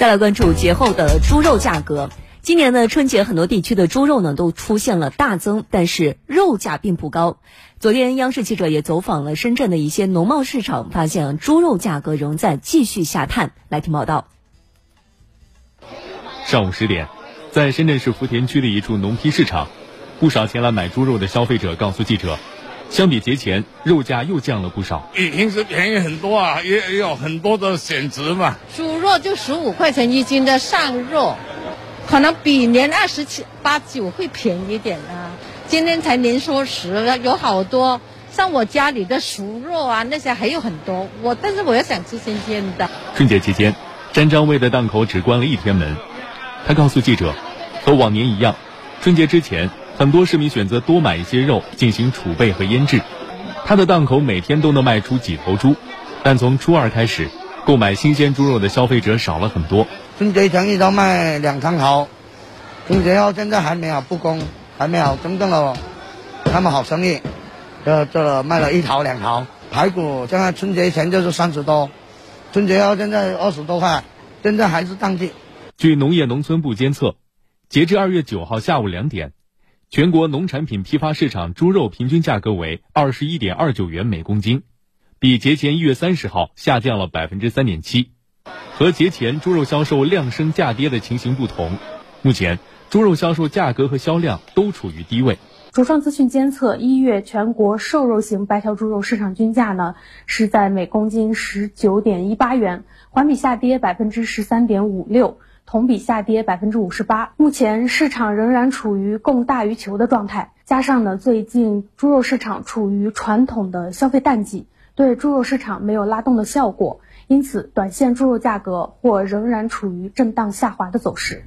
再来关注节后的猪肉价格。今年的春节，很多地区的猪肉呢都出现了大增，但是肉价并不高。昨天，央视记者也走访了深圳的一些农贸市场，发现猪肉价格仍在继续下探。来听报道。上午十点，在深圳市福田区的一处农批市场，不少前来买猪肉的消费者告诉记者。相比节前，肉价又降了不少。比平时便宜很多啊，也也有很多的选择嘛。猪肉就十五块钱一斤的上肉，可能比年二十七八九会便宜点啊。今天才年初十，有好多像我家里的熟肉啊，那些还有很多。我但是我要想吃新鲜的。春节期间，詹张卫的档口只关了一天门。他告诉记者，和往年一样，春节之前。很多市民选择多买一些肉进行储备和腌制，他的档口每天都能卖出几头猪，但从初二开始，购买新鲜猪肉的消费者少了很多。春节前一周卖两三头，春节后现在还没有复工，还没有真正的那么好生意，就这卖了一头两头。排骨现在春节前就是三十多，春节后现在二十多块，现在还是淡季。据农业农村部监测，截至二月九号下午两点。全国农产品批发市场猪肉平均价格为二十一点二九元每公斤，比节前一月三十号下降了百分之三点七。和节前猪肉销售量升价跌的情形不同，目前猪肉销售价格和销量都处于低位。主创资讯监测，一月全国瘦肉型白条猪肉市场均价呢是在每公斤十九点一八元，环比下跌百分之十三点五六。同比下跌百分之五十八，目前市场仍然处于供大于求的状态，加上呢最近猪肉市场处于传统的消费淡季，对猪肉市场没有拉动的效果，因此短线猪肉价格或仍然处于震荡下滑的走势。